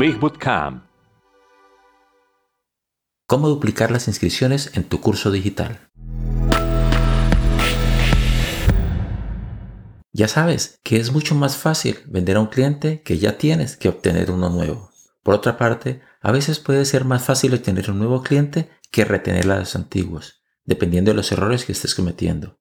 Big. ¿Cómo duplicar las inscripciones en tu curso digital? Ya sabes que es mucho más fácil vender a un cliente que ya tienes que obtener uno nuevo. Por otra parte, a veces puede ser más fácil obtener un nuevo cliente que retener a los antiguos, dependiendo de los errores que estés cometiendo.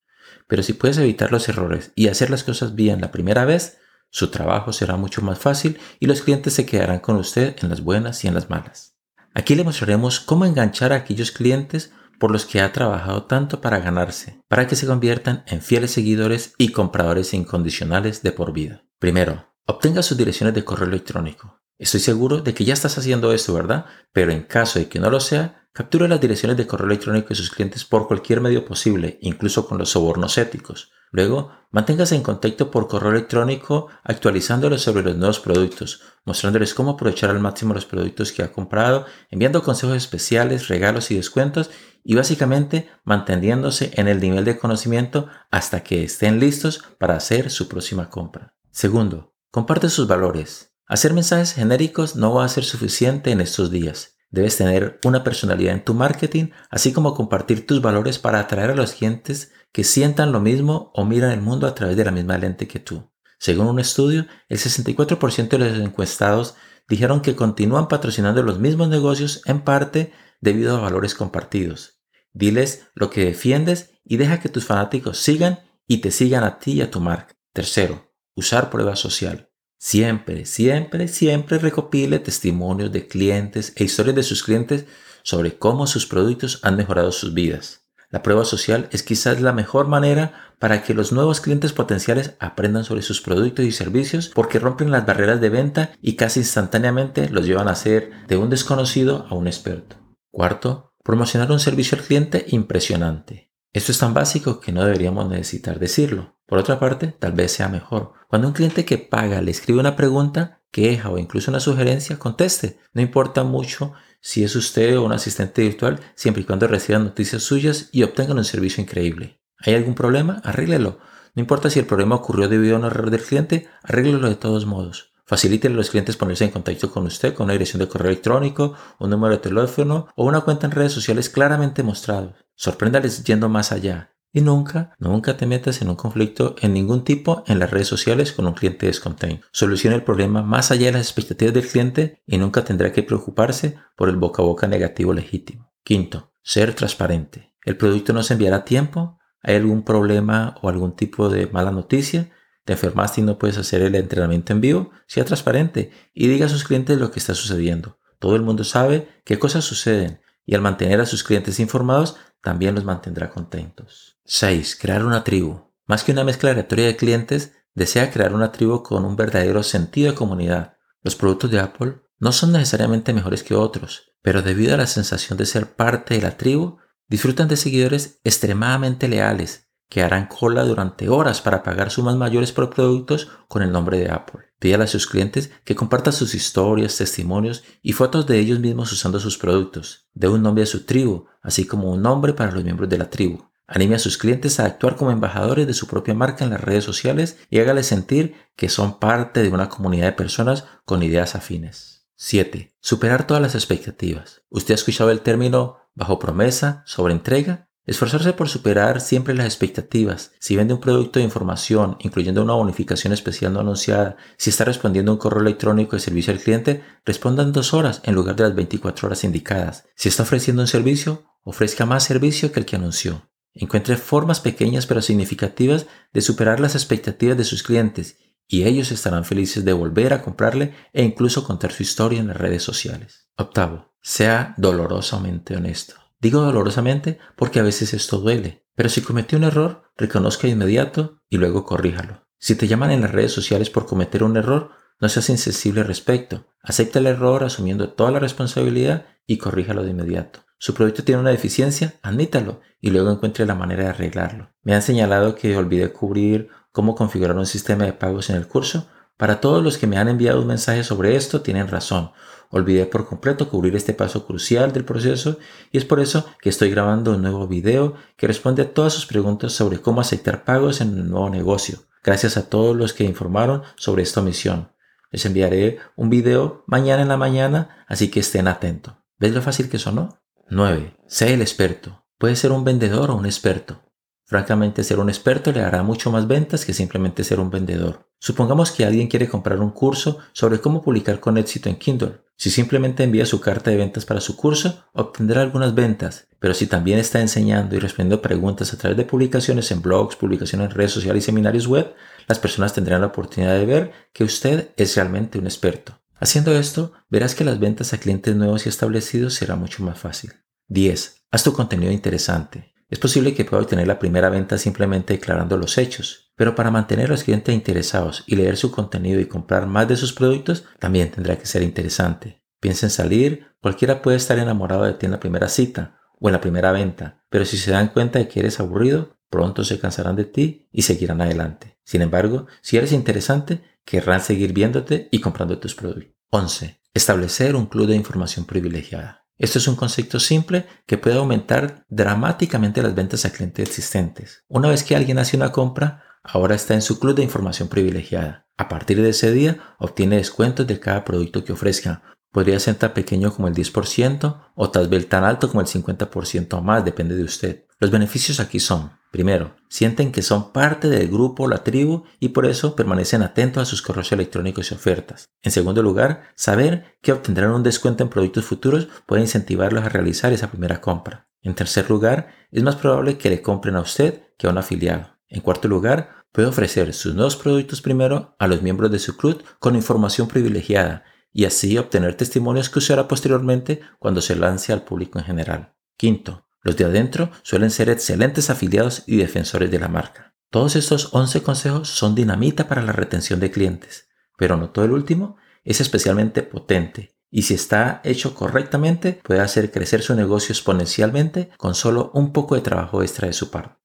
Pero si puedes evitar los errores y hacer las cosas bien la primera vez, su trabajo será mucho más fácil y los clientes se quedarán con usted en las buenas y en las malas. Aquí le mostraremos cómo enganchar a aquellos clientes por los que ha trabajado tanto para ganarse, para que se conviertan en fieles seguidores y compradores incondicionales de por vida. Primero, obtenga sus direcciones de correo electrónico. Estoy seguro de que ya estás haciendo esto, ¿verdad? Pero en caso de que no lo sea, capture las direcciones de correo electrónico de sus clientes por cualquier medio posible, incluso con los sobornos éticos. Luego, manténgase en contacto por correo electrónico actualizándolos sobre los nuevos productos, mostrándoles cómo aprovechar al máximo los productos que ha comprado, enviando consejos especiales, regalos y descuentos y básicamente manteniéndose en el nivel de conocimiento hasta que estén listos para hacer su próxima compra. Segundo, comparte sus valores. Hacer mensajes genéricos no va a ser suficiente en estos días. Debes tener una personalidad en tu marketing, así como compartir tus valores para atraer a los clientes que sientan lo mismo o miran el mundo a través de la misma lente que tú. Según un estudio, el 64% de los encuestados dijeron que continúan patrocinando los mismos negocios en parte debido a valores compartidos. Diles lo que defiendes y deja que tus fanáticos sigan y te sigan a ti y a tu marca. Tercero, usar prueba social. Siempre, siempre, siempre recopile testimonios de clientes e historias de sus clientes sobre cómo sus productos han mejorado sus vidas. La prueba social es quizás la mejor manera para que los nuevos clientes potenciales aprendan sobre sus productos y servicios porque rompen las barreras de venta y casi instantáneamente los llevan a ser de un desconocido a un experto. Cuarto, promocionar un servicio al cliente impresionante. Esto es tan básico que no deberíamos necesitar decirlo. Por otra parte, tal vez sea mejor. Cuando un cliente que paga le escribe una pregunta, queja o incluso una sugerencia, conteste. No importa mucho si es usted o un asistente virtual, siempre y cuando reciban noticias suyas y obtengan un servicio increíble. ¿Hay algún problema? Arréglelo. No importa si el problema ocurrió debido a un error del cliente, arréglelo de todos modos. Facilite a los clientes ponerse en contacto con usted con una dirección de correo electrónico, un número de teléfono o una cuenta en redes sociales claramente mostrado. Sorpréndales yendo más allá. Y nunca, nunca te metas en un conflicto en ningún tipo en las redes sociales con un cliente descontento. Soluciona el problema más allá de las expectativas del cliente y nunca tendrá que preocuparse por el boca a boca negativo legítimo. Quinto, ser transparente. ¿El producto no se enviará a tiempo? ¿Hay algún problema o algún tipo de mala noticia? ¿Te enfermaste y no puedes hacer el entrenamiento en vivo? Sea transparente y diga a sus clientes lo que está sucediendo. Todo el mundo sabe qué cosas suceden y al mantener a sus clientes informados también los mantendrá contentos. 6. Crear una tribu. Más que una mezcla aleatoria de clientes, desea crear una tribu con un verdadero sentido de comunidad. Los productos de Apple no son necesariamente mejores que otros, pero debido a la sensación de ser parte de la tribu, disfrutan de seguidores extremadamente leales que harán cola durante horas para pagar sumas mayores por productos con el nombre de Apple. Pídale a sus clientes que compartan sus historias, testimonios y fotos de ellos mismos usando sus productos. Dé un nombre a su tribu, así como un nombre para los miembros de la tribu. Anime a sus clientes a actuar como embajadores de su propia marca en las redes sociales y hágales sentir que son parte de una comunidad de personas con ideas afines. 7. Superar todas las expectativas. ¿Usted ha escuchado el término bajo promesa, sobre entrega? Esforzarse por superar siempre las expectativas. Si vende un producto de información, incluyendo una bonificación especial no anunciada, si está respondiendo un correo electrónico de servicio al cliente, responda en dos horas en lugar de las 24 horas indicadas. Si está ofreciendo un servicio, ofrezca más servicio que el que anunció. Encuentre formas pequeñas pero significativas de superar las expectativas de sus clientes y ellos estarán felices de volver a comprarle e incluso contar su historia en las redes sociales. Octavo, sea dolorosamente honesto. Digo dolorosamente porque a veces esto duele, pero si cometió un error, reconozca de inmediato y luego corríjalo. Si te llaman en las redes sociales por cometer un error, no seas insensible al respecto. Acepta el error asumiendo toda la responsabilidad y corríjalo de inmediato. Su producto tiene una deficiencia, admítalo y luego encuentre la manera de arreglarlo. Me han señalado que olvidé cubrir cómo configurar un sistema de pagos en el curso. Para todos los que me han enviado un mensaje sobre esto, tienen razón. Olvidé por completo cubrir este paso crucial del proceso y es por eso que estoy grabando un nuevo video que responde a todas sus preguntas sobre cómo aceptar pagos en un nuevo negocio. Gracias a todos los que informaron sobre esta omisión. Les enviaré un video mañana en la mañana, así que estén atentos. ¿Ves lo fácil que sonó? 9. Sé el experto. Puede ser un vendedor o un experto. Francamente, ser un experto le hará mucho más ventas que simplemente ser un vendedor. Supongamos que alguien quiere comprar un curso sobre cómo publicar con éxito en Kindle. Si simplemente envía su carta de ventas para su curso, obtendrá algunas ventas, pero si también está enseñando y respondiendo preguntas a través de publicaciones en blogs, publicaciones en redes sociales y seminarios web, las personas tendrán la oportunidad de ver que usted es realmente un experto. Haciendo esto, verás que las ventas a clientes nuevos y establecidos será mucho más fácil. 10. Haz tu contenido interesante. Es posible que pueda obtener la primera venta simplemente declarando los hechos, pero para mantener a los clientes interesados y leer su contenido y comprar más de sus productos, también tendrá que ser interesante. Piensa en salir, cualquiera puede estar enamorado de ti en la primera cita o en la primera venta, pero si se dan cuenta de que eres aburrido, pronto se cansarán de ti y seguirán adelante. Sin embargo, si eres interesante, querrán seguir viéndote y comprando tus productos. 11. Establecer un club de información privilegiada. Esto es un concepto simple que puede aumentar dramáticamente las ventas a clientes existentes. Una vez que alguien hace una compra, ahora está en su club de información privilegiada. A partir de ese día, obtiene descuentos de cada producto que ofrezca. Podría ser tan pequeño como el 10% o tal vez tan alto como el 50% o más, depende de usted. Los beneficios aquí son Primero, sienten que son parte del grupo o la tribu y por eso permanecen atentos a sus correos electrónicos y ofertas. En segundo lugar, saber que obtendrán un descuento en productos futuros puede incentivarlos a realizar esa primera compra. En tercer lugar, es más probable que le compren a usted que a un afiliado. En cuarto lugar, puede ofrecer sus nuevos productos primero a los miembros de su club con información privilegiada y así obtener testimonios que usará posteriormente cuando se lance al público en general. Quinto, los de adentro suelen ser excelentes afiliados y defensores de la marca. Todos estos 11 consejos son dinamita para la retención de clientes, pero no todo el último es especialmente potente y si está hecho correctamente puede hacer crecer su negocio exponencialmente con solo un poco de trabajo extra de su parte.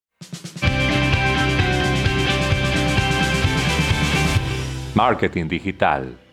Marketing digital